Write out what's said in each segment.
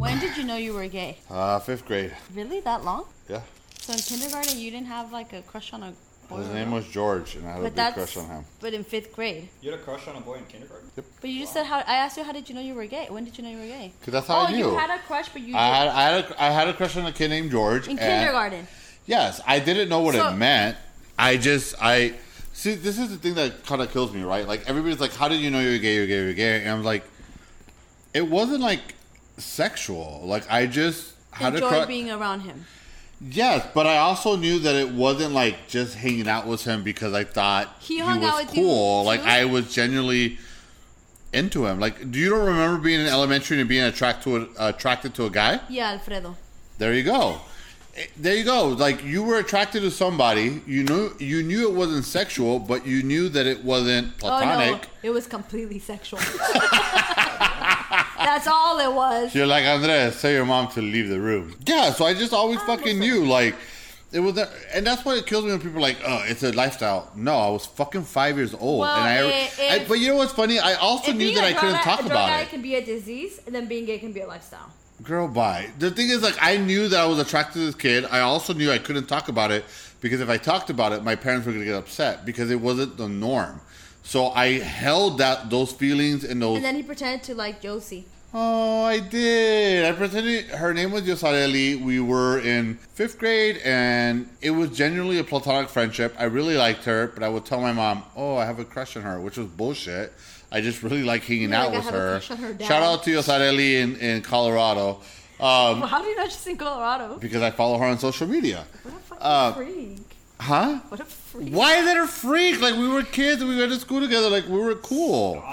When did you know you were gay? Uh, fifth grade. Really? That long? Yeah. So in kindergarten, you didn't have like a crush on a boy? His name was George, and I had a big that's crush on him. but in fifth grade. You had a crush on a boy in kindergarten? Yep. But you just said how I asked you how did you know you were gay? When did you know you were gay? Cause that's how oh, I knew. you had a crush, but you I had I had a, I had a crush on a kid named George. in and- kindergarten. Yes, I didn't know what So- it meant. I just I see. This is the thing that kind of kills me, right? Like everybody's like, "How did you know you were gay? You're gay. You're gay." And I'm like, it wasn't like sexual. Like I just had a Enjoyed being around him. Yes, but I also knew that it wasn't like just hanging out with him because I thought He he, was out with you, cool. Like? I was genuinely into him. Like, do you don't remember being in elementary and being attracted to a, attracted to a guy? Yeah, Alfredo. There you go. Eh, There you go. Like you were attracted to somebody. You knew you knew it wasn't sexual, but you knew that it wasn't platonic. Oh no, it was completely sexual. That's all it was. You're like Andres, tell your mom to leave the room. Yeah, so I just always fucking knew like it was, a, and that's why it kills me when people are like, "Oh, it's a lifestyle." No, I was fucking five years old, Well, and I, it- I- But you know what's funny? I also knew that I couldn't drug- talk about addict it. can be a disease, and then being gay can be a lifestyle. Girl, bye. The thing is, like, I knew that I was attracted to this kid. I also knew I couldn't talk about it because if I talked about it, my parents were gonna get upset because it wasn't the norm. So I held that those feelings and those. And then he pretended to like Josie. Oh, I did. I pretended her name was Yosareli. We were in fifth grade, and it was genuinely a platonic friendship. I really liked her, but I would tell my mom, "Oh, I have a crush on her," which was bullshit. I just really like hanging You're out like, with her. her. Shout out to Yosareli in, in Colorado, um, Well, how do you know she's in Colorado? because I follow her on social media. What a fucking Uh, freak. Huh? What a freak. Why is that a freak? Like we were kids and we went to school together. Like we were cool.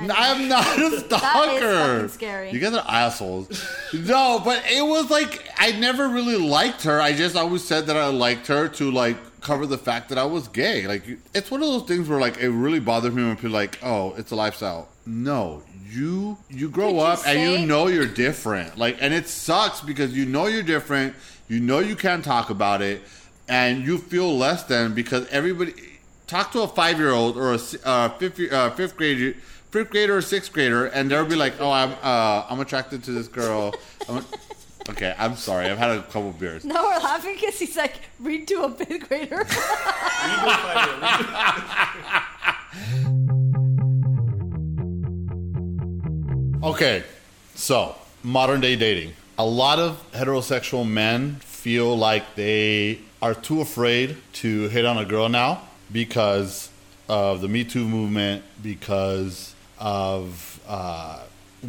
No, I'm not a stalker. fucking scary. You guys are assholes. no, but it was like I never really liked her. I just always said that I liked her to like cover the fact that I was gay. Like it's one of those things where like it really bothers me when people like, "Oh, it's a lifestyle." No, you you grow Did you up and you know you're different. Like, and it sucks because you know you're different. You know you can't talk about it, and you feel less than because everybody talk to a five year old or a uh, fifth year- uh, fifth grader. Fifth grader or sixth grader, and they'll be like, "Oh, I'm uh, I'm attracted to this girl." I'm okay, I'm sorry. I've had a couple beers. No, we're laughing because he's like, read to a fifth grader. Regal fighter. Regal- Okay, so modern day dating. A lot of heterosexual men feel like they are too afraid to hit on a girl now because of the Me Too movement, because of uh,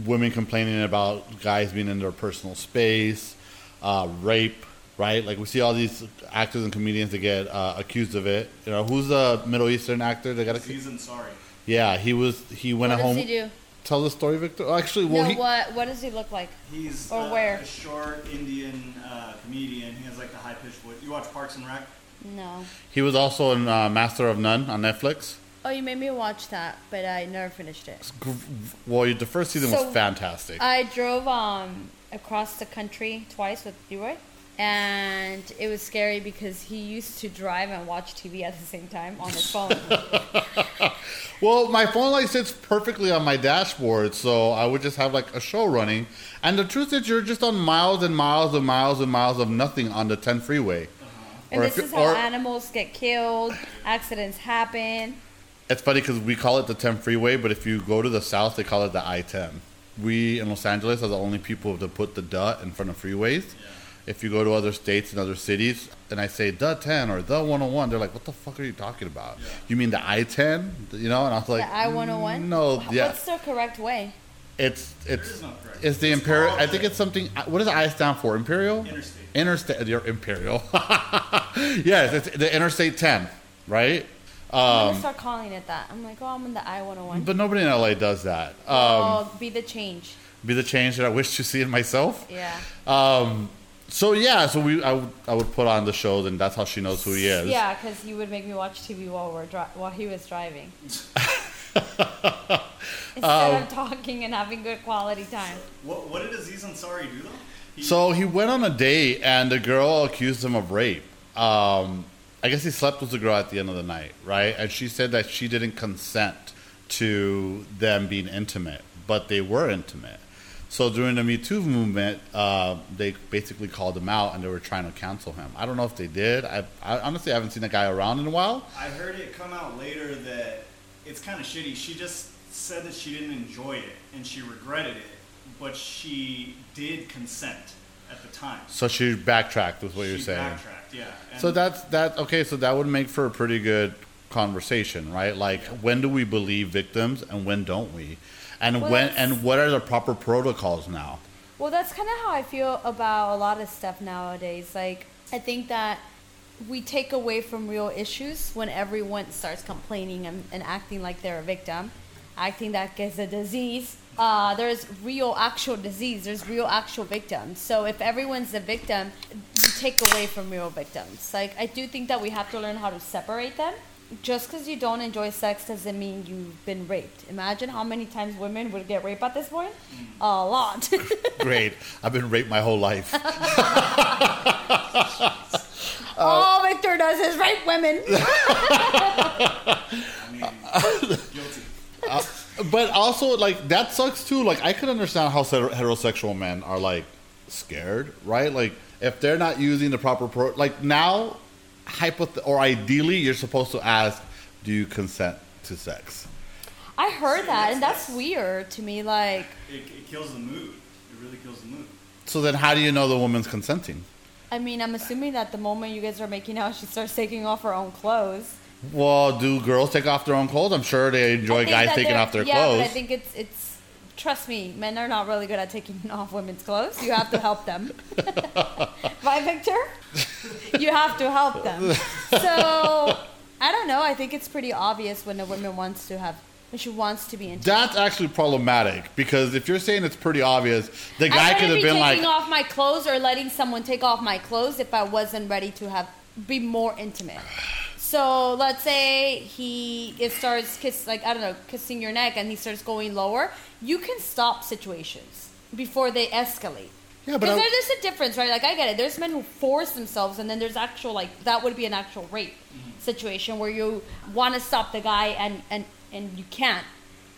women complaining about guys being in their personal space, uh, rape, right? Like we see all these actors and comedians that get uh, accused of it. You know, who's the Middle Eastern actor that got accused? Aziz Ansari. Yeah, he was. He went what at does home. he do? Tell the story, Victor. Oh, actually, well, no, he, what what does he look like? He's Or uh, where? a short Indian uh, comedian. He has like the high pitched voice. You watch Parks and Rec? No. He was also in uh, Master of None on Netflix. Oh, you made me watch that, but I never finished it. Well, the first season So- was fantastic. I drove um across the country twice with Leroy, and it was scary because he used to drive and watch TV at the same time on his phone. well, my phone like sits perfectly on my dashboard, so I would just have like a show running. And the truth is, you're just on miles and miles and miles and miles of nothing on the 10 freeway. and Or this is how or- animals get killed, accidents happen. It's funny because we call it the 10 freeway, but if you go to the south, they call it the I-10. We in Los Angeles are the only people to put the "the" in front of freeways. If you go to other states and other cities, and I say the 10 or the 101, they're like, "What the fuck are you talking about? You mean the I-10?" You know? And I was like, The I one hundred one. No, yeah, What's the correct way? it's it's no it's the It's imperial. I think it's something. What does I stand for? Imperial. Interstate. Interstate. You're imperial. yes, it's the Interstate 10, right? I'm Um, gonna start calling it that. I'm like, oh, I'm in the I one hundred one. but nobody in LA does that. Um, Oh, be the change. be the change that I wish to see in myself. Yeah. Um, so yeah, so we I would, I would put on the shows, and that's how she knows who he is. Yeah, because he would make me watch TV while we're dri- while he was driving. Instead Um, of talking and having good quality time. What, what did Aziz Ansari do though? He, So he went on a date, and the girl accused him of rape. Um, I guess he slept with the girl at the end of the night, right? And she said that she didn't consent to them being intimate, but they were intimate. So during the Me Too movement, uh, they basically called him out and they were trying to cancel him. I don't know if they did. I, I honestly haven't seen that guy around in a while. I heard it come out later that it's kind of shitty. She just said that she didn't enjoy it and she regretted it, but she did consent at the time. So she backtracked, was what she you're saying. backtracked, yeah. And So that's that. Okay, so that would make for a pretty good conversation, right? Like, when do we believe victims and when don't we? And Well, when and what are the proper protocols now? Well, that's kind of how I feel about a lot of stuff nowadays. Like, I think that we take away from real issues when everyone starts complaining and, and acting like they're a victim, acting that it's a disease. Uh, there's real, actual disease. There's real, actual victims. So if everyone's a victim, you take away from real victims. Like, I do think that we have to learn how to separate them. Just because you don't enjoy sex doesn't mean you've been raped. Imagine how many times women would get raped at this point. Mm. A lot. Great, I've been raped my whole life. Uh, All Victor does is rape women. I mean, guilty. Uh, but also, like that sucks too. Like I could understand how heterosexual men are like scared, right? Like if they're not using the proper pro, like now, hypoth- or ideally, you're supposed to ask, "Do you consent to sex?" I heard See, that, and that's- that's weird to me. Like, It, it kills the mood. It really kills the mood. So then, how do you know the woman's consenting? I mean, I'm assuming that the moment you guys are making out, she starts taking off her own clothes. Well, do girls take off their own clothes? I'm sure they enjoy guys taking off their yeah, clothes. but I think it's it's. Trust me, men are not really good at taking off women's clothes. You have to help them. right, Victor? You have to help them. So I don't know. I think it's pretty obvious when a woman wants to have when she wants to be intimate. That's actually problematic because if you're saying it's pretty obvious, the guy could have be been taking like, taking off my clothes or letting someone take off my clothes if I wasn't ready to have be more intimate. So let's say he it starts kiss like I don't know kissing your neck and he starts going lower. You can stop situations before they escalate. Yeah, but Because I- there- there's a difference, right? Like I get it. There's men who force themselves, and then there's actual like that would be an actual rape mm-hmm. situation where you want to stop the guy and and and you can't.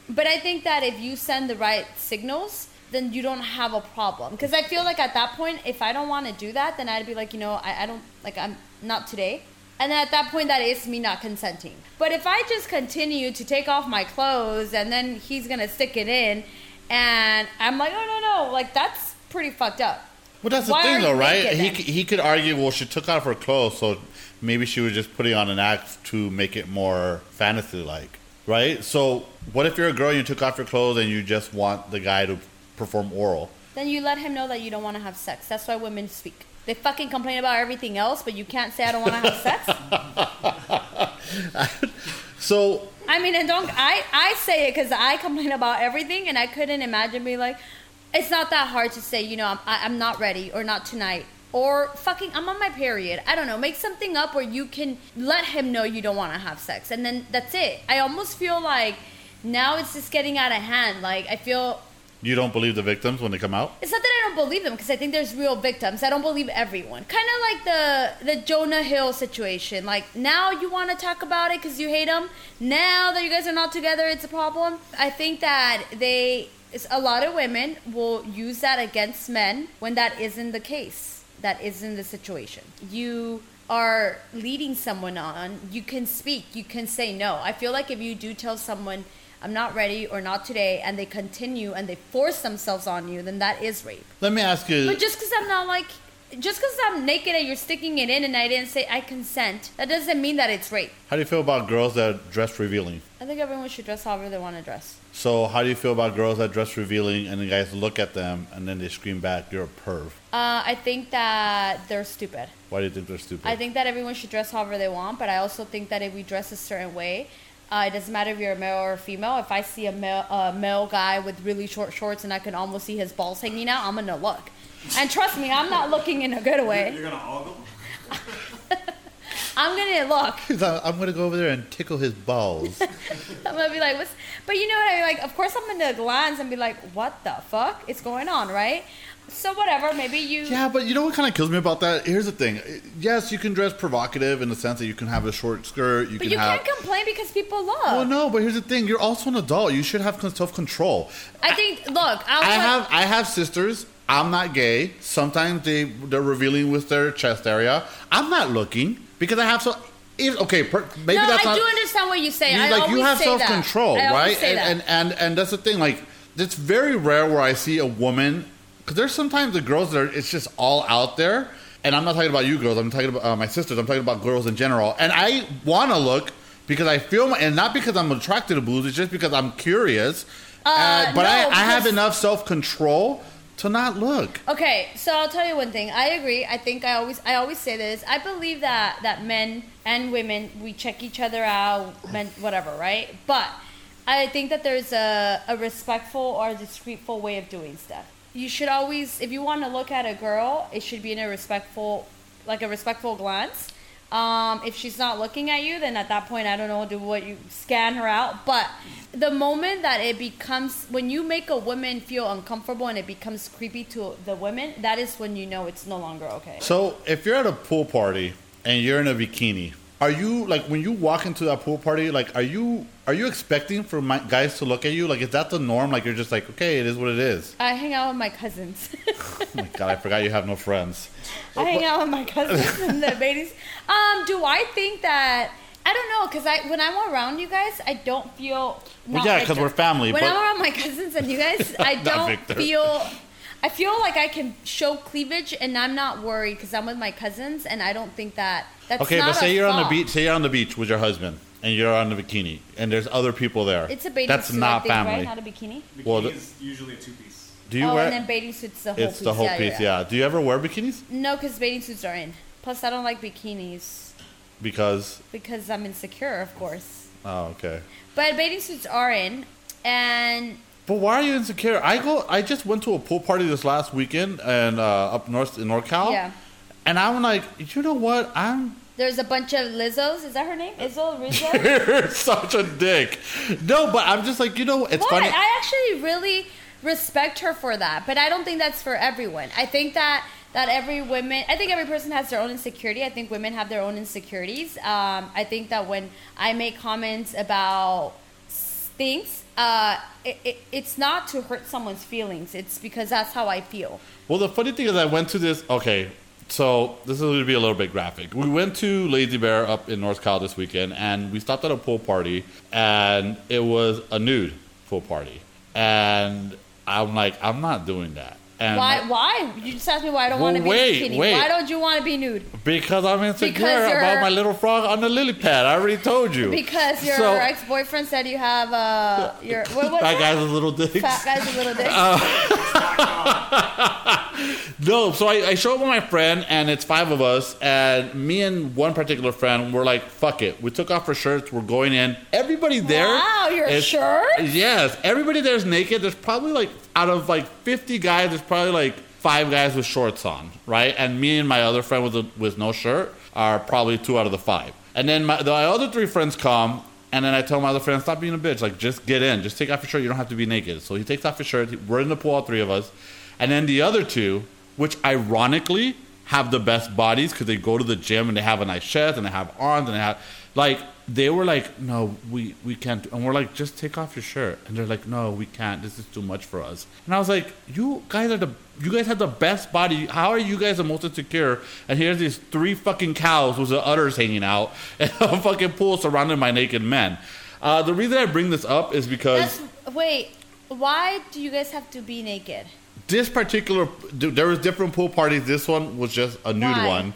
But I think that if you send the right signals, then you don't have a problem. Because I feel like at that point, if I don't want to do that, then I'd be like, you know, I, I don't like I'm not today. And then at that point, that is me not consenting. But if I just continue to take off my clothes and then he's gonna stick it in, and I'm like, oh no no, like that's pretty fucked up. Well, that's the Why are thing, though, right? He then? he could argue, well, she took off her clothes, so maybe she was just putting on an act to make it more fantasy-like, right? So, what if you're a girl and you took off your clothes and you just want the guy to perform oral? Then you let him know that you don't want to have sex. That's why women speak. They fucking complain about everything else, but you can't say I don't want to have sex. So, I mean, and don't I? I say it because I complain about everything, and I couldn't imagine being like, it's not that hard to say, you know, I'm, I- I'm not ready or not tonight or fucking I'm on my period. I don't know. Make something up where you can let him know you don't want to have sex, and then that's it. I almost feel like now it's just getting out of hand. Like I feel you don't believe the victims when they come out? it's not that I don't believe them because I think there's real victims. I don't believe everyone. Kind of like the the Jonah Hill situation. Like now you want to talk about it because you hate him. Now that you guys are not together, it's a problem. I think that they a lot of women will use that against men when that isn't the case. That isn't the situation. You are leading someone on. You can speak. You can say no. I feel like if you do tell someone. I'm not ready or not today, and they continue and they force themselves on you, then that is rape. Let me ask you. But just because I'm not like, just because I'm naked and you're sticking it in and I didn't say I consent, that doesn't mean that it's rape. how do you feel about girls that dress revealing? I think everyone should dress however they want to dress. So, how do you feel about girls that dress revealing and the guys look at them and then they scream back, "You're a perv"? Uh, I think that they're stupid. Why do you think they're stupid? I think that everyone should dress however they want, but I also think that if we dress a certain way, uh, it doesn't matter if you're a male or a female. If I see a male, a male guy with really short shorts and I can almost see his balls hanging out, I'm gonna look. And trust me, I'm not looking in a good way. You're gonna ogle? I'm gonna look. I'm gonna go over there and tickle his balls. I'm gonna be like, what's? But you know what I mean? Like, of course, I'm gonna glance and be like, what the fuck is going on, right? So whatever. Maybe you. yeah, but you know what kind of kills me about that? Here's the thing. Yes, you can dress provocative in the sense that you can have a short skirt. You But can you have. can't complain because people look. well, no, but here's the thing. You're also an adult. You should have self control. I think. Look, I I like, have I have sisters. I'm not gay. Sometimes they they're revealing with their chest area. I'm not looking because I have so. If, okay, per, maybe no, that's I not. do understand what you say. you, I like you have self control, right? And, and and and that's the thing. Like it's very rare where I see a woman because there's sometimes the girls that are it's just all out there. And I'm not talking about you girls. I'm talking about uh, my sisters. I'm talking about girls in general. And I want to look because I feel, my, and not because I'm attracted to boobs. It's just because I'm curious. Uh, but I, no, I have enough self control to not look. Okay, so I'll tell you one thing. I agree. I think I always I always say this. I believe that that men and women we check each other out, men whatever, right? But I think that there's a, a respectful or a discreetful way of doing stuff. You should always, if you want to look at a girl, it should be in a respectful, like a respectful glance. Um, if she's not looking at you, then at that point, I don't know, do what you scan her out. But the moment that it becomes, when you make a woman feel uncomfortable and it becomes creepy to the women, that is when you know it's no longer okay. So if you're at a pool party and you're in a bikini, are you like when you walk into that pool party? Like, are you are you expecting for my guys to look at you? Like, is that the norm? Like, you're just like, okay, it is what it is. I hang out with my cousins. Oh my god, I forgot you have no friends. I hang out with my cousins and the babies. Um, do I think that? I don't know, cause I when I'm around you guys, I don't feel. Well, yeah, like 'cause that. we're family, When but- I'm around my cousins and you guys, I don't feel. I feel like I can show cleavage, and I'm not worried because I'm with my cousins, and I don't think that that's Okay, but say you're on the beach. Say you're on the beach with your husband and you're on the bikini, and there's other people there. It's a bathing That's suit, not I think, family. right? Not a bikini. Bikini Well, the- is usually a two piece. Do you oh, wear? and then bathing suits the whole it's piece. the whole yeah, piece, yeah. yeah. Do you ever wear bikinis? No, because bathing suits are in. Plus, I don't like bikinis Because because I'm insecure, of course. oh, okay. But bathing suits are in, and But why are you insecure? I go. I just went to a pool party this last weekend and uh, up north in NorCal. Yeah. And I'm like, you know what? I'm there's a bunch of Lizzos. Is that her name? Izzo? Rizzo? you're such a dick. No, but I'm just like, you know, it's what? funny. I actually really respect her for that, but I don't think that's for everyone. I think that that every woman, I think every person has their own insecurity. I think women have their own insecurities. Um, I think that when I make comments about things, uh, it, it, it's not to hurt someone's feelings. It's because that's how I feel. Well, the funny thing is, I went to this. Okay, so this is going to be a little bit graphic. We went to Lazy Bear up in North Cal this weekend, and we stopped at a pool party, and it was a nude pool party, and I'm like, I'm not doing that. And Why? Why? You just asked me why I don't Well, want to be wait, bikini. wait. Why don't you want to be nude? Because I'm insecure Because about my little frog on the lily pad. I already told you. Because your So- ex boyfriend said you have uh your what was That that? guy's a little dick. Fat guy's a little dick. No, so I, I show up with my friend, and it's five of us, and me and one particular friend were like, "Fuck it." We took off our shirts. We're going in. Everybody there. Wow, your shirt? Yes, everybody there's naked. There's probably like out of like 50 guys, there's probably like five guys with shorts on, right? And me and my other friend with a, with no shirt are probably two out of the five. And then my, the other three friends come, and then I tell my other friend, "Stop being a bitch. Like, just get in. Just take off your shirt. You don't have to be naked." So he takes off his shirt. We're in the pool, all three of us. And then the other two, which ironically have the best bodies because they go to the gym and they have a nice chest and they have arms and they have like they were like, no, we we can't. And we're like, just take off your shirt. And they're like, no, we can't. This is too much for us. And I was like, you guys are the you guys have the best body. How are you guys the most insecure? And here's these three fucking cows with the udders hanging out and a fucking pool surrounded by naked men. Uh, the reason I bring this up is because That's, wait, why do you guys have to be naked? this particular there was different pool parties. This one was just a nude Why? one,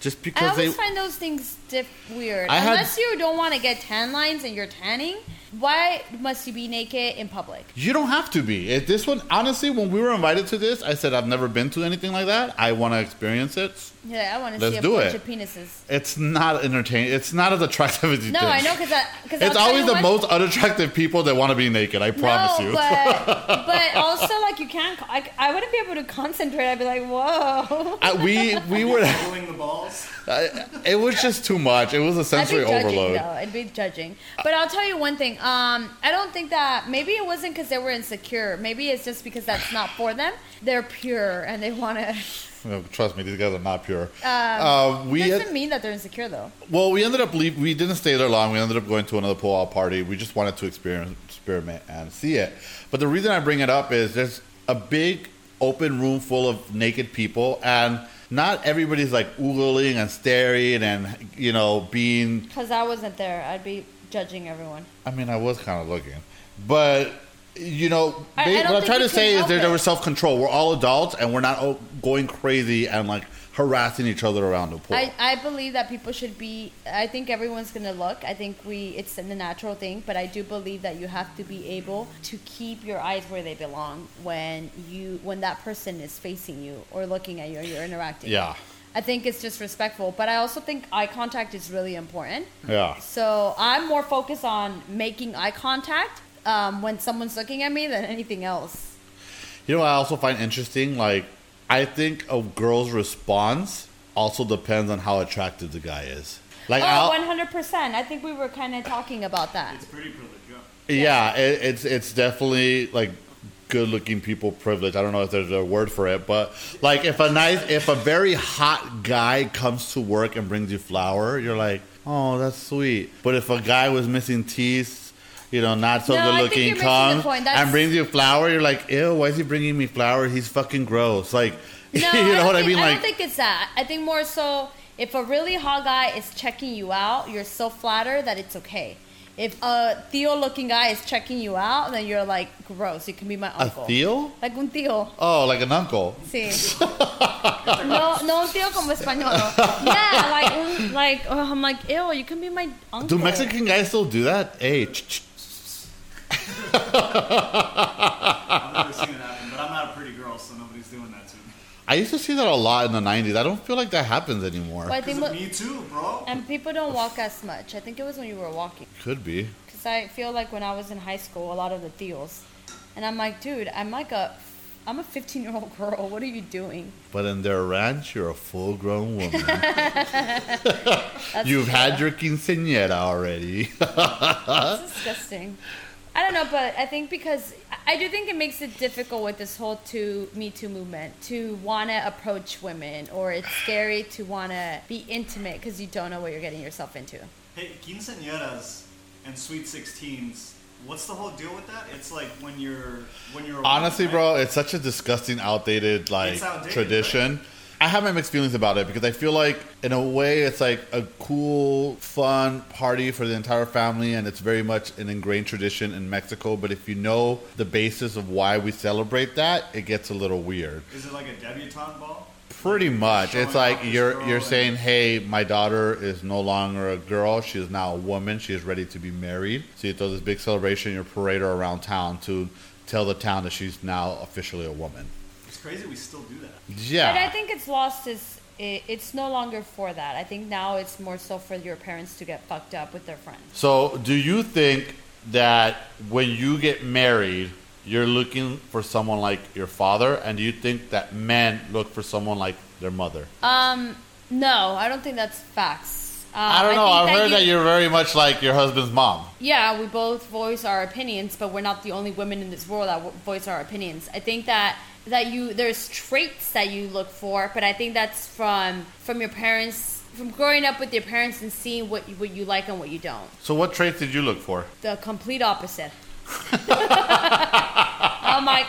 just because I always they. find those things diff- weird. I had- Unless you don't want to get tan lines and you're tanning, Why must you be naked in public? You don't have to be. It, this one, honestly, when we were invited to this, I said I've never been to anything like that. I want to experience it. Yeah, I want to Let's see a do bunch it. of penises. It's not entertaining. It's not as attractive as you No, think. I know because because It's always the most unattractive people that want to be naked. I promise no, you. but but also like you can't. I, I wouldn't be able to concentrate. I'd be like, whoa. I- we we were. Pulling the balls. I- it was just too much. It was a I'd be sensory judging overload. though. I'd be judging. But I'll tell you one thing. Um, I don't think that maybe it wasn't because they were insecure. Maybe it's just because that's not for them. They're pure and they want to. Trust me, these guys are not pure. uh, we Doesn't had, mean that they're insecure though. well, we ended up leave. We didn't stay there long. We ended up going to another pull out party. We just wanted to experience, experiment and see it. But the reason I bring it up is there's a big open room full of naked people, and not everybody's like oogling and staring and you know being Because I wasn't there. I'd be judging everyone. I mean, I was kind of looking, but you know, I- I what I'm trying to say is there, there was self control. We're all adults, and we're not going crazy and like harassing each other around the pool. I, I believe that people should be. I think everyone's gonna look. I think we. It's in the natural thing, but I do believe that you have to be able to keep your eyes where they belong when you when that person is facing you or looking at you or you're interacting. yeah, I think it's just respectful, but I also think eye contact is really important. yeah. So I'm more focused on making eye contact um, when someone's looking at me than anything else. You know, what I also find interesting. Like, I think a girl's response also depends on how attractive the guy is. Like, Oh, 100%. I think we were kind of talking about that. It's pretty privileged. Yeah. Yeah, it, it's it's definitely like good looking people privilege. I don't know if there's a word for it, but like if a nice if a very hot guy comes to work and brings you flour, you're like, "Oh, that's sweet." But if a guy was missing teeth, you know, not so No, good looking you're missing the comes. And brings you flour, you're like, "Ew, why is he bringing me flour? He's fucking gross." Like, No, you know don't what I think- mean? I Like, don't think it's that. I think more so if a really hot guy is checking you out, you're so flattered that it's okay. If a tío looking guy is checking you out, then you're like, gross. You can be my uncle. a. tío? Like un tío. Oh, like an uncle. Sí. no, no un tío como español. Yeah, like, like oh, I'm like, ew, you can be my uncle. Do Mexican guys still do that? Hey, ch- ch- I've never seen it happen, but I'm not a pretty girl, so nobody's doing that to me. I used to see that a lot in the '90s. I don't feel like that happens anymore. But I think, Because of mo- me too, bro. and people don't walk as much. I think it was when you were walking. Could be. Because I feel like when I was in high school, a lot of the tíos, and I'm like, dude, I'm like a, I'm a 15 year old girl. What are you doing? But in their ranch, you're a full-grown woman. That's You've true. had your quinceañera already. That's disgusting. I don't know, but I think because I do think it makes it difficult with this whole to Me Too movement to want to approach women, or it's scary to want to be intimate because you don't know what you're getting yourself into. Hey, quinceañeras and sweet 16s. What's the whole deal with that? It's like when you're when you're a woman, Honestly, right? bro, it's such a disgusting, outdated like outdated, tradition. I have my mixed feelings about it because I feel like, in a way, it's like a cool, fun party for the entire family, and it's very much an ingrained tradition in Mexico. But if you know the basis of why we celebrate that, it gets a little weird. Is it like a debutante ball? Pretty much. Showing It's like you're you're saying, "Hey, my daughter is no longer a girl; she is now a woman. She is ready to be married." So you throw this big celebration, you parade her around town to tell the town that she's now officially a woman. It's crazy we still do that. Yeah, But I think it's lost is it, it's no longer for that. I think now it's more so for your parents to get fucked up with their friends. So, do you think that when you get married, you're looking for someone like your father, and do you think that men look for someone like their mother? Um, no, I don't think that's facts. Uh, I don't know. think I've heard you- that you're very much like your husband's mom. Yeah, we both voice our opinions, but we're not the only women in this world that voice our opinions. I think that that you there's traits that you look for, but I think that's from from your parents, from growing up with your parents and seeing what you, what you like and what you don't. So, what traits did you look for? The complete opposite. I'm like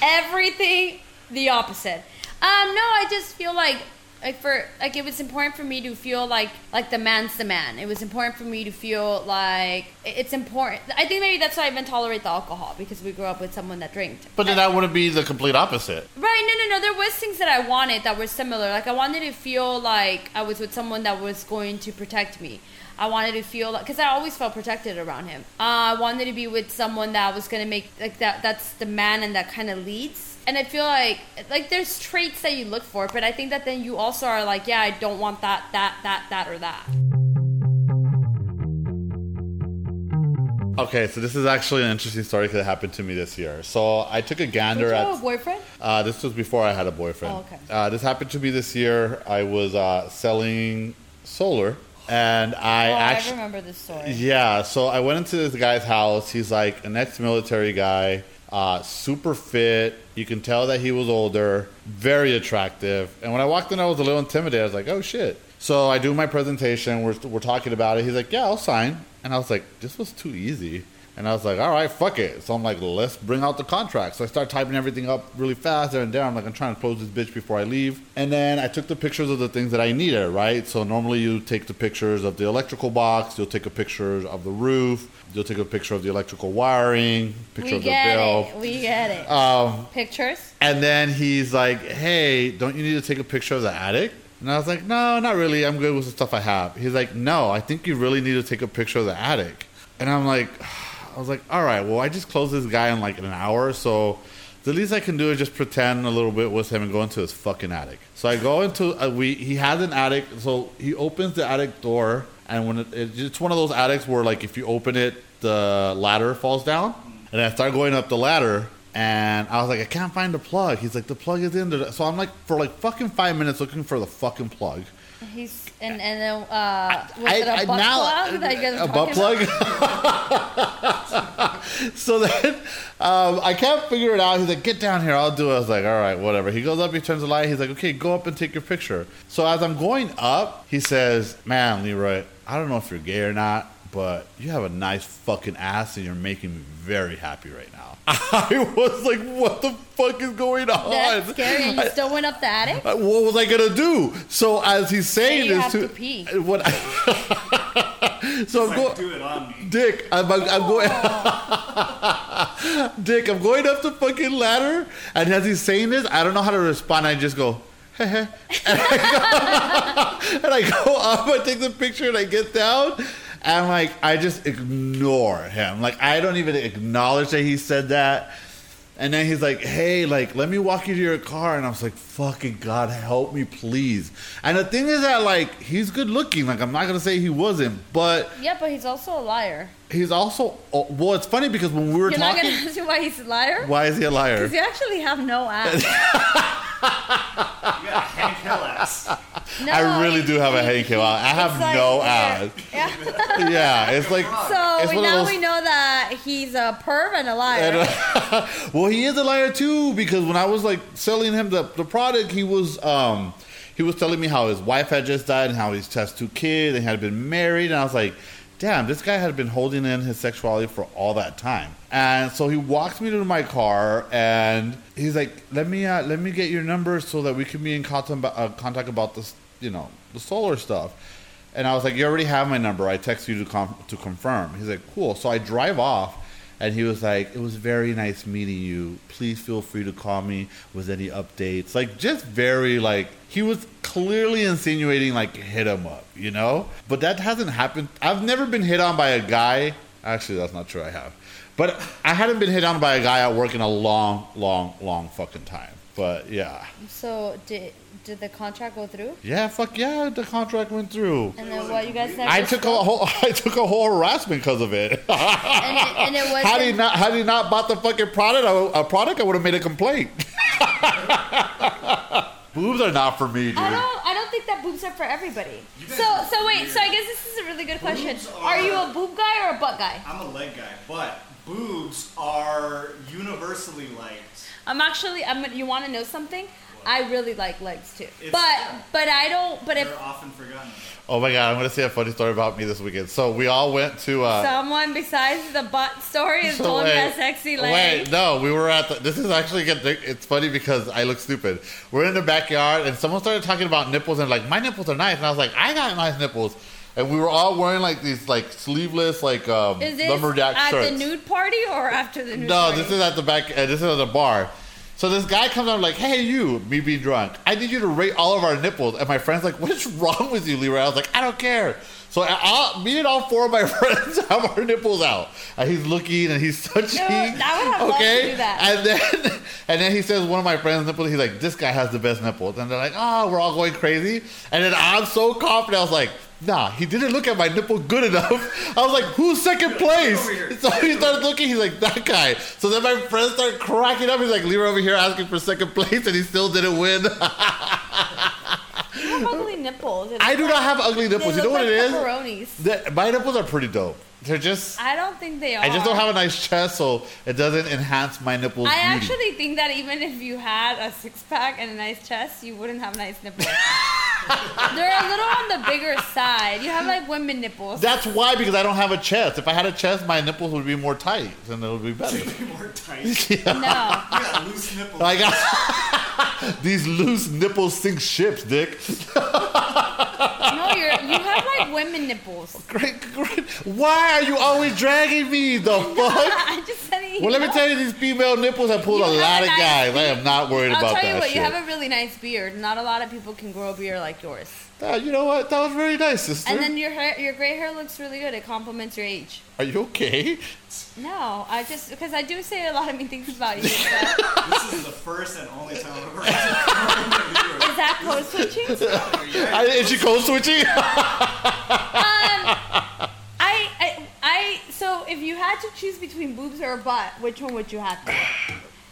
everything the opposite. Um, no, I just feel like like for like it was important for me to feel like like the man's the man. It was important for me to feel like it's important. I think maybe that's why I even tolerate the alcohol because we grew up with someone that drank. But then that wouldn't be the complete opposite. Right, no, no, no. There was things that I wanted that were similar. Like I wanted to feel like I was with someone that was going to protect me. I wanted to feel like because I always felt protected around him. Uh, I wanted to be with someone that was gonna make like that. That's the man and that kind of leads. And I feel like like there's traits that you look for, but I think that then you also are like, yeah, I don't want that, that, that, that, or that. Okay, so this is actually an interesting story because it happened to me this year. So I took a gander Did you at. have a boyfriend? Uh, this was before I had a boyfriend. Oh, okay. Uh, this happened to me this year. I was uh, selling solar, and I oh, actually. I remember this story. Yeah, so I went into this guy's house. He's like an ex-military guy, uh, super fit. You can tell that he was older, very attractive. And when I walked in, I was a little intimidated. I was like, "Oh shit!" So I do my presentation. We're we're talking about it. He's like, "Yeah, I'll sign." And I was like, "This was too easy." And I was like, "All right, fuck it." So I'm like, "Let's bring out the contract." So I start typing everything up really fast there and there. I'm like, "I'm trying to close this bitch before I leave." And then I took the pictures of the things that I needed. Right. So normally you take the pictures of the electrical box. You'll take a picture of the roof. You'll take a picture of the electrical wiring. Picture We of the bill. it. We get it. Um, Pictures? and then he's like, "Hey, don't you need to take a picture of the attic?" And I was like, "No, not really. I'm good with the stuff I have." He's like, "No, I think you really need to take a picture of the attic." And I'm like, I was like, "All right, well, I just closed this guy in like an hour, so the least I can do is just pretend a little bit with him and go into his fucking attic." So I go into a, we he has an attic, so he opens the attic door, and when it, it, it's one of those attics where like if you open it, the ladder falls down, and I start going up the ladder. And I was like, I can't find the plug. He's like, the plug is in there. So I'm like, for like fucking five minutes looking for the fucking plug. He's and and then uh, was I- it a I- butt now- plug that you guys a butt plug. so then um, I can't figure it out. He's like, get down here. I'll do it. I was like, all right, whatever. He goes up. He turns the light. He's like, okay, go up and take your picture. So as I'm going up, he says, man, Leroy, I don't know if you're gay or not, but you have a nice fucking ass and you're making me very happy right now. I was like, what the fuck is going on? That's scary. And you I- still went up the attic. uh, what was I gonna do? So as he's saying you this have to, to pee. what? so I'm Like, going, do it on me. Dick. I'm, I'm, I'm going, Dick. I'm going up the fucking ladder, and as he's saying this, I don't know how to respond. I just go. and, I go, and I go up, I take the picture, and I get down, and like I just ignore him. Like I don't even acknowledge that he said that. And then he's like, "Hey, like, let me walk you to your car." And I was like, "Fucking God, help me, please." And the thing is that, like, he's good looking. Like, I'm not gonna say he wasn't, but Yeah, but he's also a liar. He's also. Oh, well, it's funny because when we were You're not talking, gonna ask me why he's a liar? why is he a liar? Because you actually have no ass. You got Hank Hill ass. No, I really do have a he- Hank Hill ass. I have like- no yeah, ass. Yeah. yeah, it's like So it's we, one of now those- we know that he's a perv and a liar. And, uh, well, he is a liar too because when I was like selling him the, the product, he was um he was telling me how his wife had just died and how he's has two kids and had been married, and I was like, damn, this guy had been holding in his sexuality for all that time. And so he walks me to my car and he's like, let me uh, let me get your number so that we can be in contact about, uh, contact about this, you know, the solar stuff. And I was like, "You already have my number. I text you to com- to confirm." He's like, "Cool." So I drive off, and he was like, "It was very nice meeting you. Please feel free to call me with any updates." Like, just very like he was clearly insinuating like hit him up, you know. But that hasn't happened. I've never been hit on by a guy. Actually, that's not true. I have, but I hadn't been hit on by a guy at work in a long, long, long fucking time. But yeah, So did did the contract go through? yeah, fuck yeah, the contract went through. And then what you guys never I took a whole I took a whole harassment because of it. and it, and it had he wasn't not had he not bought the fucking product, I- a product, I would have made a complaint. Boobs are not for me, dude. I don't. I don't think that boobs are for everybody. So, so wait. weird. So I guess this is a really good question. Boobs Are you a boob guy or a butt guy? I'm a leg guy, but boobs are universally liked. I'm actually. I'm. You want to know something? I really like legs too. It's- But but I don't. But if They're often forgotten. Oh my god, I'm gonna say a funny story about me this weekend. So we all went to. Uh, someone besides the butt story is so told me wait, that sexy leg. Wait, no, we were at the. This is actually get. It's funny because I look stupid. We're in the backyard and someone started talking about nipples and like my nipples are nice and I was like I got nice nipples and we were all wearing like these like sleeveless like um, Is this lumberjack at shirts. the nude party or after the nude No, party? this is at the back. Uh, this is at the bar, So this guy comes out like, "Hey, you, me being drunk. I need you to rate all of our nipples." And my friend's like, "What is wrong with you, Leroy?" I was like, "I don't care." So I, I, me and all four of my friends have our nipples out, and he's looking and he's touching. I would have loved to do that. And then, and then he says one of my friends' nipples. He's like, "This guy has the best nipples," and they're like, "Oh, we're all going crazy." And then I'm so confident. I was like, "Nah, he didn't look at my nipple good enough." I was like, "Who's second place?" So he started looking. He's like, "That guy." So then my friends started cracking up. He's like, "Leroy over here asking for second place, and he still didn't win." You have ugly nipples. I looks do not have ugly nipples. You know what like it is? Pepperonis. The- my nipples are pretty dope. They're just. I don't think they are. I just don't have a nice chest, so it doesn't enhance my nipples. I beauty. actually think that even if you had a six pack and a nice chest, you wouldn't have nice nipples. They're a little on the bigger side. You have like women nipples. That's why, because I don't have a chest. If I had a chest, my nipples would be more tight, and it would be better. Be more tight. no. You got loose nipples. I got these loose nipples sink ships, Dick. No, you're you have like women nipples. Great, great. Why are you always dragging me? The fuck? I just said it. Well, let me tell you, these female nipples have pulled You a have lot a of nice guys. I am not worried I'll about tell that you what, shit. you have a really nice beard. Not a lot of people can grow a beard like yours. Ah, you know what? That was very nice, sister. And then your hair, your gray hair looks really good. It complements your age. Are you okay? No, I just because I do say a lot of mean things about you. So. This is the first and only time I've ever heard Is that code switching? I, is she code switching? If you had to choose between boobs or a butt, which one would you have?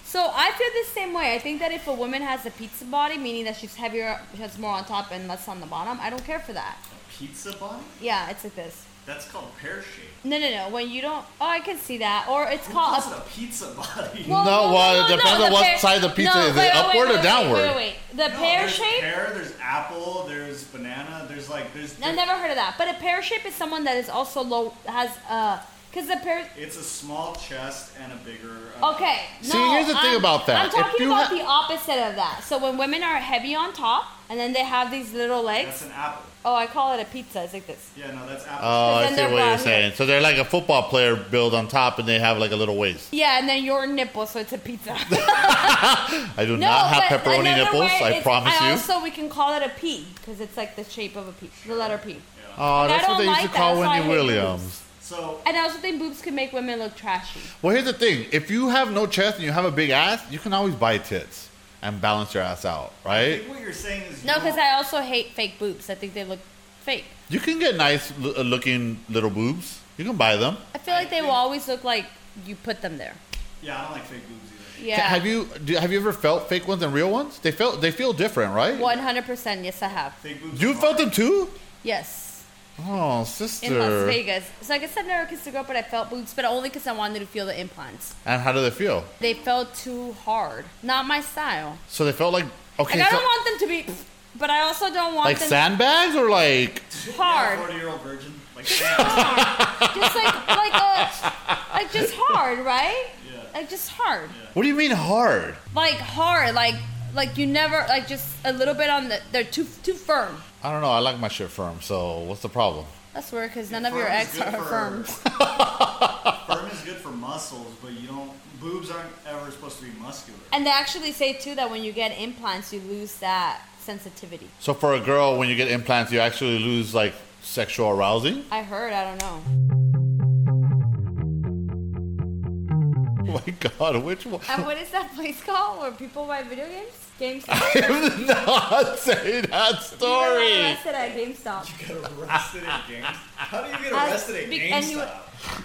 So I feel the same way. I think that if a woman has a pizza body, meaning that she's heavier, she has more on top and less on the bottom, I don't care for that. A Pizza body? Yeah, it's like this. That's called pear shape. No, no, no. When you don't, oh, I can see that. Or it's Who called calls a a pizza body? Well, No, well, it depends the on what pear- side the pizza is. Is it wait, wait, upward wait, or downward? Wait, wait, wait. The No, pear there's shape. Pear, there's apple, there's banana, there's like there's. I've never heard of that. But a pear shape is someone that is also low, has uh, because the pear. It's a small chest and a bigger. Uh, Okay. See, no, here's the thing I'm- about that. I'm If talking you about ha- the opposite of that. So when women are heavy on top and then they have these little legs. That's an apple. Oh, I call it a pizza. It's like this. Yeah, no, that's apple. Oh, I see what you're brown saying. here. So they're like a football player build on top, and they have like a little waist. Yeah, and then your nipple, so it's a pizza. I do not have pepperoni nipples. I promise I you. Also, we can call it a P because it's like the shape of a P, the letter P. oh, Like, I that's what don't they used to call that, Wendy hate Williams. So And I also think boobs can make women look trashy. Well, here's the thing: if you have no chest and you have a big ass, you can always buy tits and balance your ass out, I right? think what you're saying is No, because I also hate fake boobs. I think they look fake. You can get nice l- uh, looking little boobs. You can buy them. I feel like they will always look like you put them there. Yeah, I don't like fake boobs either. Yeah. Have you do, have you ever felt fake ones and real ones? They felt they feel different, right? One hundred percent. Yes, I have. Fake boobs. You are felt them too? Yes, Oh, sister. in Las. Vegas. So I guess I've never kissed a girl, but I felt boobs, but only because I wanted to feel the implants. And how do they feel? They felt too hard. Not my style. So they felt like okay, Like I don't want them to be, but I also don't want like them sandbags or like hard. Forty year old virgin. Like just like like a, like just hard, right? Yeah. Like just hard. what do you mean hard? Like hard. Like like you never like just a little bit on the. They're too too firm. I don't know. I like my shit firm. So what's the problem? That's weird because none of your ex are for- firm. firm is good for muscles, but you don't. Boobs aren't ever supposed to be muscular. And they actually say too that when you get implants, you lose that sensitivity. So for a girl, when you get implants, you actually lose like sexual arousing. I heard. I don't know. my god, which one? And what is that place called where people buy video games? GameStop. I'm not saying that story. You story. got arrested at GameStop. You got arrested at GameStop. How do you get arrested at be- GameStop?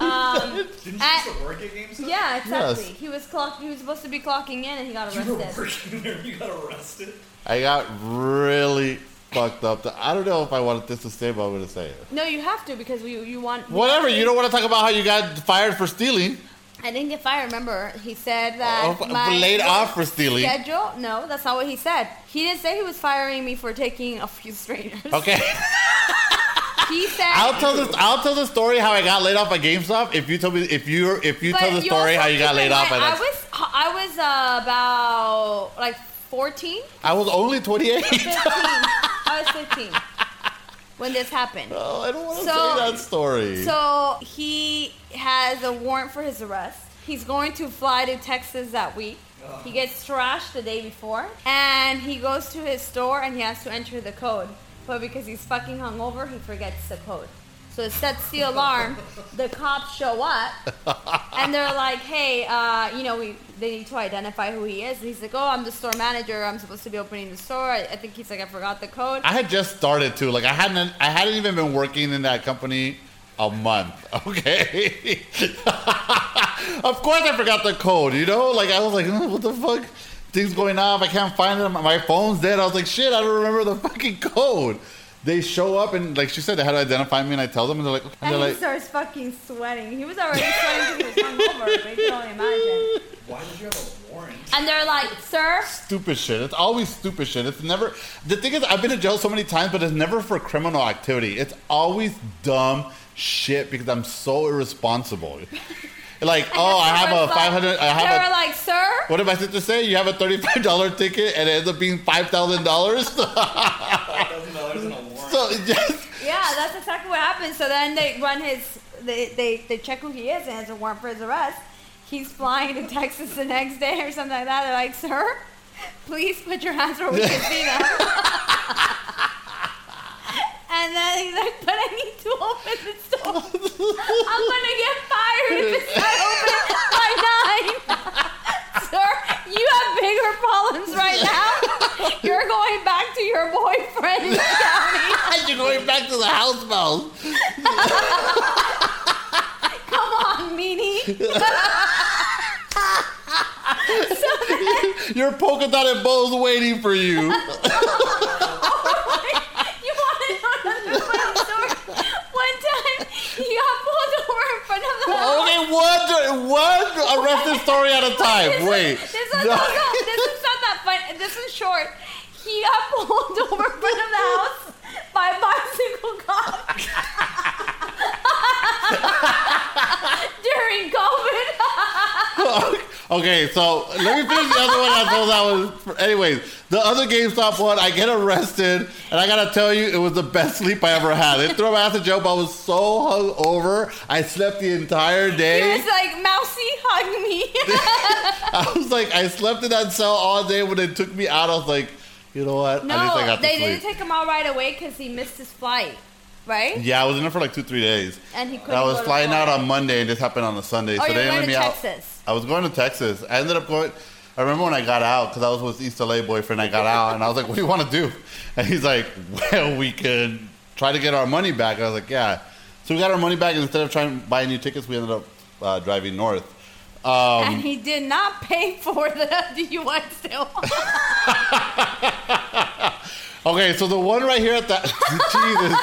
Um, Didn't you at- used to work at GameStop? yeah, exactly. Yes. He was clock. He was supposed to be clocking in, and he got arrested. You were arrested. working there. You got arrested. I got really fucked up. I don't know if I wanted this to stay, but I'm gonna say it. No, you have to because we you want. Whatever. You don't want to talk about how you got fired for stealing. I didn't get fired. Remember, he said that Oh, my laid off for stealing. schedule. No, that's not what he said. He didn't say he was firing me for taking a few strangers. Okay. He said. I'll tell this. I'll tell the story how I got laid off at GameStop. If you tell me, if you if you But tell the story how you got laid off, at I was I was uh, about like 14, I was only 28. 15. I was 15 when this happened. Oh, I don't want to So- say that story. So he has a warrant for his arrest. He's going to fly to Texas that week. He gets trashed the day before, and he goes to his store and he has to enter the code. But because he's fucking hungover, he forgets the code. So it sets the alarm. The cops show up, and they're like, "Hey, uh, you know, we they need to identify who he is." And he's like, "Oh, I'm the store manager. I'm supposed to be opening the store." I, I think he's like, "I forgot the code." I had just started too. Like I hadn't I hadn't even been working in that company a month. Okay. of course I forgot the code, you know? Like I was like, "Oh, what the fuck? Things going off. I can't find it. My phone's dead. I was like, shit, I don't remember the fucking code. They show up and like she said they had to identify me and I tell them and they're like and And they're he like starts fucking sweating. He was already sweating because he was hungover, but you can only imagine. Why did you have a warrant? And they're like, "Sir, stupid shit. It's always stupid shit. It's never. The thing is, I've been in jail so many times, but it's never for criminal activity. It's always dumb shit because I'm so irresponsible. Like, oh, I have a five hundred. I have They have were a. like, "Sir, What did my sister say? You have a thirty-five dollar ticket and it ends up being five thousand dollars. thousand dollars in a warrant. So just Yeah, that's exactly what happened. So then they run his, they, they, they check who he is and it's a warrant for his arrest. He's flying to Texas the next day or something like that. They're like, sir, please put your hands where we can see them. and then he's like, but I need to open the store. I'm gonna get fired if it's not open by nine. Sir, you have bigger problems right now. You're going back to your boyfriend in the county. you're going back to the house mouse. Come on, meanie. Your polka dotted bow's waiting for you. You want to know another funny story? One time, he got pulled over in front of the house. Okay, one one arrested story at a time. This Wait. Is, this, is, no. no, this is not that fun. This is short. He got pulled over in front of the house by a bicycle cop during COVID. Okay, so let me finish the other one. I thought that was. Anyways, the other GameStop one, I get arrested, and I gotta tell you, it was the best sleep I ever had. They threw my ass in jail, but I was so hungover. I slept the entire day. was like, Mousy, hug me. I was like, I slept in that cell all day. When they took me out, I was like, you know what? I no, they didn't take him out right away because he missed his flight, right? yeah, I was in there for like two, three days. And he couldn't. And I was flying out on Monday, and this happened on the Sunday. Oh, so they going let me out. I was going to Texas. I ended up going. I remember when I got out because I was with East LA boyfriend. I got out and I was like, "What do you want to do?" And he's like, "Well, we could try to get our money back." I was like, "Yeah." So we got our money back, and instead of trying to buy new tickets, we ended up uh, driving north. Um, and he did not pay for the DUI still. okay, so the one right here at the Jesus,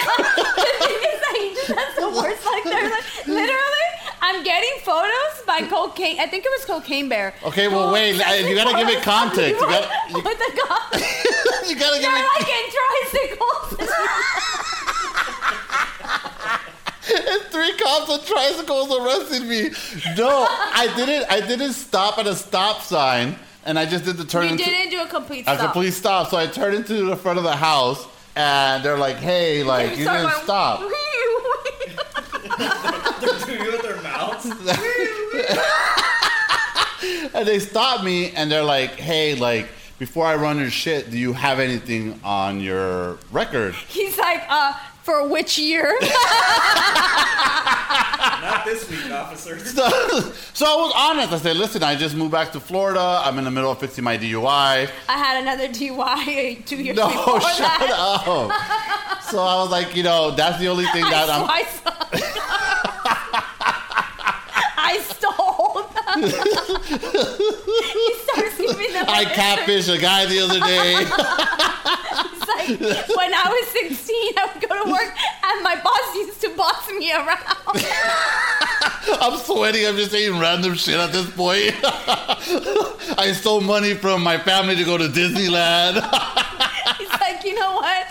It's like, has the worst like there. Like, literally, I'm getting photos by cocaine. I think it was Cocaine Bear. Okay, well, wait, you gotta give it context. You gotta- you- with the cops. you gotta give They're me like in tricycles. and three cops on tricycles arrested me. No, I didn't. I didn't stop at a stop sign, and I just did the turn you into didn't do a complete a stop. complete stop. So I turned into the front of the house, and they're like, "Hey, like you didn't went, stop." They're doing it with their mouths. And they stopped me, and they're like, "Hey, like." Before I run your shit, do you have anything on your record? He's like, uh, for which year? Not this week, officer. So, so I was honest. I said, listen, I just moved back to Florida. I'm in the middle of fixing my DUI. I had another DUI two years No, before shut that. up. So I was like, you know, that's the only thing that I'm. I, I stole them. He starts giving them. I catfished a guy the other day. It's like when I was 16, I would go to work and my boss used to boss me around. I'm sweating. I'm just saying random shit at this point. I stole money from my family to go to Disneyland. He's like, you know what?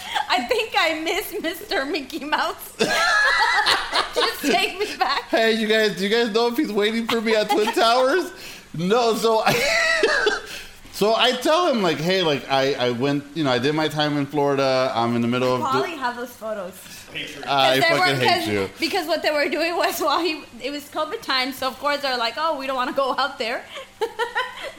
I miss Mr. Mickey Mouse. Just take me back. hey, you guys, do you guys know if he's waiting for me at Twin Towers? No, so I. So I tell him like, hey, like I, I went, you know, I did my time in Florida. I'm in the middle of. Probably have those photos. I they were- hate you. Because what they were doing was while he, it was COVID time, so of course they're like, oh, we don't want to go out there. they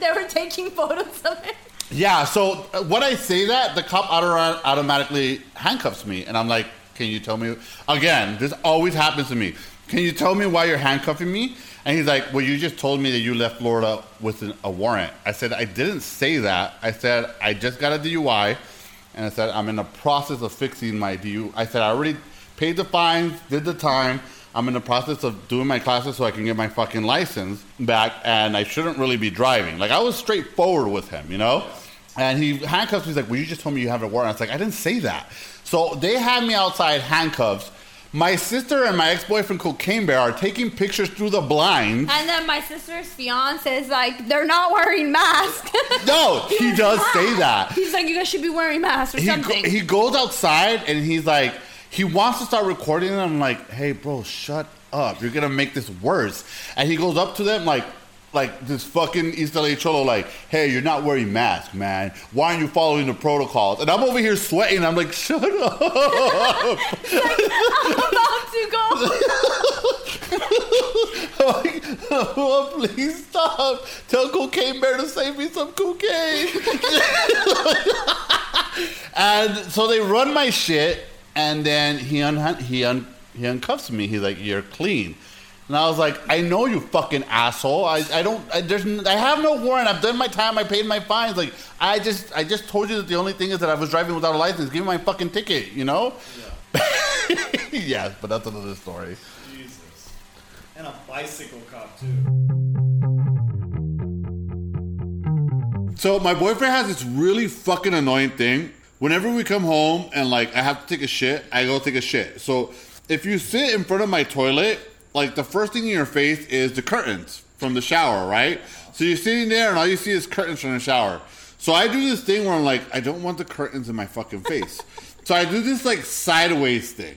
they were taking photos of it. Yeah, so uh, when I say that, the cop auto- automatically handcuffs me, and I'm like, "Can you tell me?" Again, this always happens to me. Can you tell me why you're handcuffing me? And he's like, "Well, you just told me that you left Florida with an, a warrant." I said, "I didn't say that. I said I just got a DUI, and I said I'm in the process of fixing my DUI. I said I already paid the fines, did the time." I'm in the process of doing my classes so I can get my fucking license back, and I shouldn't really be driving. Like I was straightforward with him, you know. And he handcuffs me. He's like, "Well, you just told me you have a warrant." I was like, "I didn't say that." So they had me outside handcuffs. My sister and my ex-boyfriend Cocaine Bear are taking pictures through the blinds. And then my sister's fiance is like, they're not wearing masks. No, he does say that. He's like, you guys should be wearing masks or He, go- something. he goes outside and he's like, he wants to start recording, and I'm like, "Hey, bro, shut up! You're gonna make this worse." And he goes up to them like. Like this fucking East LA cholo, like, hey, you're not wearing mask, man. Why aren't you following the protocols? And I'm over here sweating. I'm like, shut up. I'm about to go. like, oh, please stop. Tell Cocaine Bear to save me some cocaine. and so they run my shit, and then he un- he un- he uncuffs me. He's like, "You're clean." And I was like, "I know you fucking asshole. I, I don't. I, there's I have no warrant. I've done my time. I paid my fines. Like I just I just told you that the only thing is that I was driving without a license. Give me my fucking ticket. You know." Yeah. yes, but that's another story. Jesus. And a bicycle cop too. So my boyfriend has this really fucking annoying thing. Whenever we come home and like I have to take a shit, I go take a shit. So if you sit in front of my toilet, like the first thing in your face is the curtains from the shower, right? So you're sitting there and all you see is curtains from the shower. So I do this thing where I'm like, I don't want the curtains in my fucking face. so I do this like sideways thing.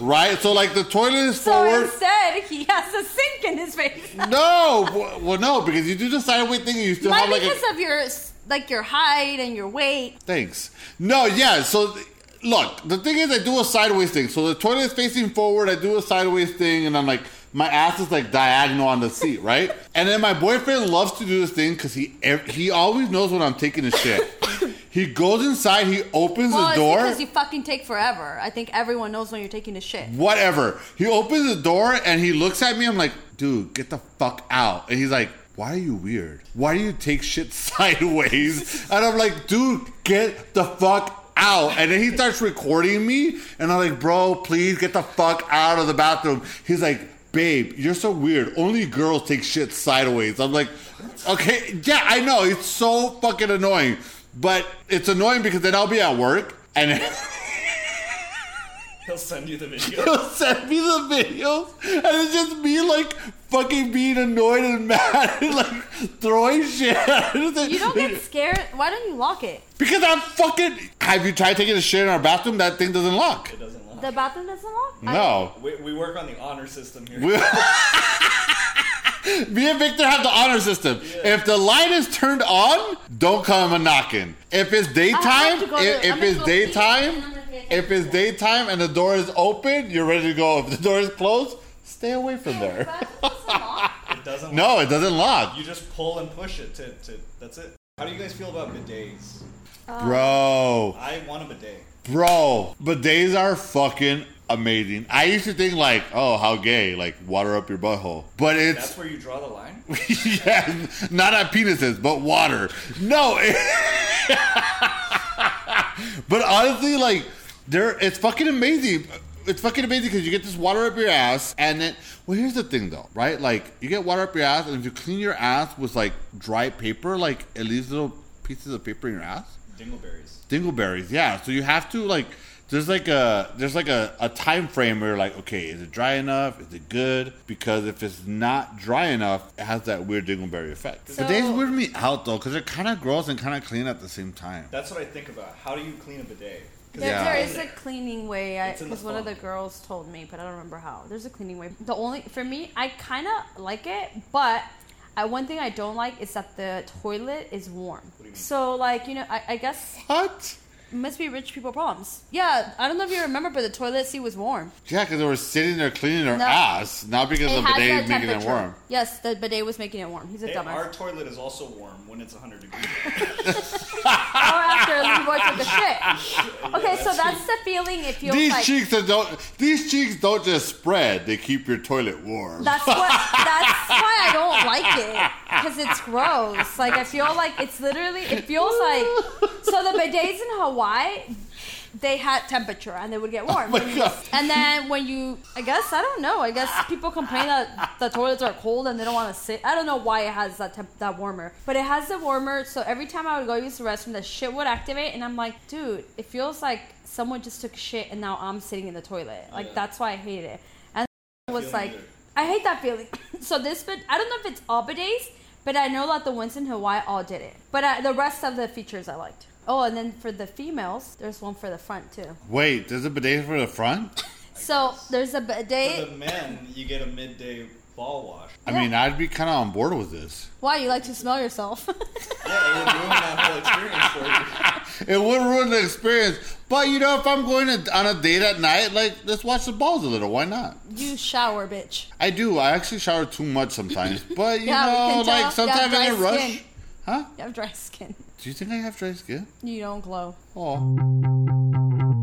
Right? So like the toilet is So forward. instead, he has a sink in his face. No, well, no, because you do the sideways thing and you still Might have like a, because of your like your height and your weight. Thanks. No, yeah. So look, the thing is, I do a sideways thing. So the toilet is facing forward. I do a sideways thing, and I'm like, my ass is like diagonal on the seat, right? and then my boyfriend loves to do this thing because he he always knows when I'm taking a shit. he goes inside. He opens Well, the door. because you fucking take forever. I think everyone knows when you're taking a shit. whatever. He opens the door and he looks at me. I'm like, dude, get the fuck out. And he's like, why are you weird? Why do you take shit sideways? and I'm like, dude, get the fuck out. And then he starts recording me. And I'm like, bro, please get the fuck out of the bathroom. He's like, babe, you're so weird. Only girls take shit sideways. I'm like, okay, yeah, I know. It's so fucking annoying. But it's annoying because then I'll be at work and He'll send you the video. He'll send me the videos, and it's just me like fucking being annoyed and mad and like throwing shit. You don't get scared. Why don't you lock it? because I'm fucking. Have you tried taking a shit in our bathroom? That thing doesn't lock. It doesn't lie. The bathroom doesn't lock. No. We, we work on the honor system here. We- Me and Victor have the honor system. If the light is turned on, don't come a knocking. If it's daytime, if, to- if it's daytime, and I'm gonna pay if it's daytime and the door is open, you're ready to go. If the door is closed, stay away from there. It doesn't No, it doesn't lock. You just pull and push it to, to that's it. How do you guys feel about bidets? Bro, I want a bidet. bro, bidets are fucking amazing. I used to think like, oh, how gay, like water up your butthole. But it's That's where you draw the line? yeah, not at penises, but water. No. but honestly, like, there, it's fucking amazing. It's fucking amazing because you get this water up your ass, and then, well, here's the thing though, right? Like, you get water up your ass, and if you clean your ass with like dry paper, like it leaves little pieces of paper in your ass. Dingleberries. Dingleberries, yeah. So you have to like there's like a there's like a, a time frame where you're like, okay, is it dry enough? Is it good? Because if it's not dry enough, it has that weird dingleberry effect. So- but they weird me out though, because they're kind of gross and kind of clean at the same time. That's what I think about. How do you clean a bidet? 'Cause There, Yeah. there is a cleaning way It's in the because one of the girls told me, but I don't remember how. There's a cleaning way. The only for me, I kind of like it, but I, one thing I don't like is that the toilet is warm. do you mean? So like you know, I, I guess What? Must be rich people problems. Yeah, I don't know if you remember, but the toilet seat was warm. Yeah, because they were sitting there cleaning their No. ass, not because the had bidet the making it warm. Yes, the bidet was making it warm. He's a Hey, dumbass. our toilet is also warm when it's 100 degrees. or after Leroy took a shit. Okay, so that's the feeling it feels These like. cheeks that don't these cheeks don't just spread; they keep your toilet warm. That's what. That's why I don't like it because it's gross. Like I feel like it's literally. It feels like. So the bidets in Hawaii, they had temperature and they would get warm. Oh my God. And then when you, I guess I don't know. I guess people complain that the toilets are cold and they don't want to sit. I don't know why it has that temp- that warmer, but it has the warmer. So every time I would go use the restroom, the shit would activate, and I'm like, dude, it feels like someone just took shit and now I'm sitting in the toilet. Like Yeah. that's why I hate it. And it was like. either. I hate that feeling. so this bit, I don't know if it's all bidets, but I know that the ones in Hawaii all did it. But uh, the rest of the features I liked. Oh, and then for the females, there's one for the front too. Wait, there's a bidet for the front? So there's a bidet. For the men, you get a midday ball wash. I Yeah. mean, I'd be kind of on board with this. Why you like to smell yourself? Yeah, it would ruin that whole experience for you. It would ruin the experience. But you know, if I'm going to, on a date at night, like let's watch the balls a little. Why not? you shower, bitch. I do. I actually shower too much sometimes. But you Yeah, know, like sometimes have in a rush. skin. Huh? You have dry skin. Do you think I have dry skin? You don't glow. Oh.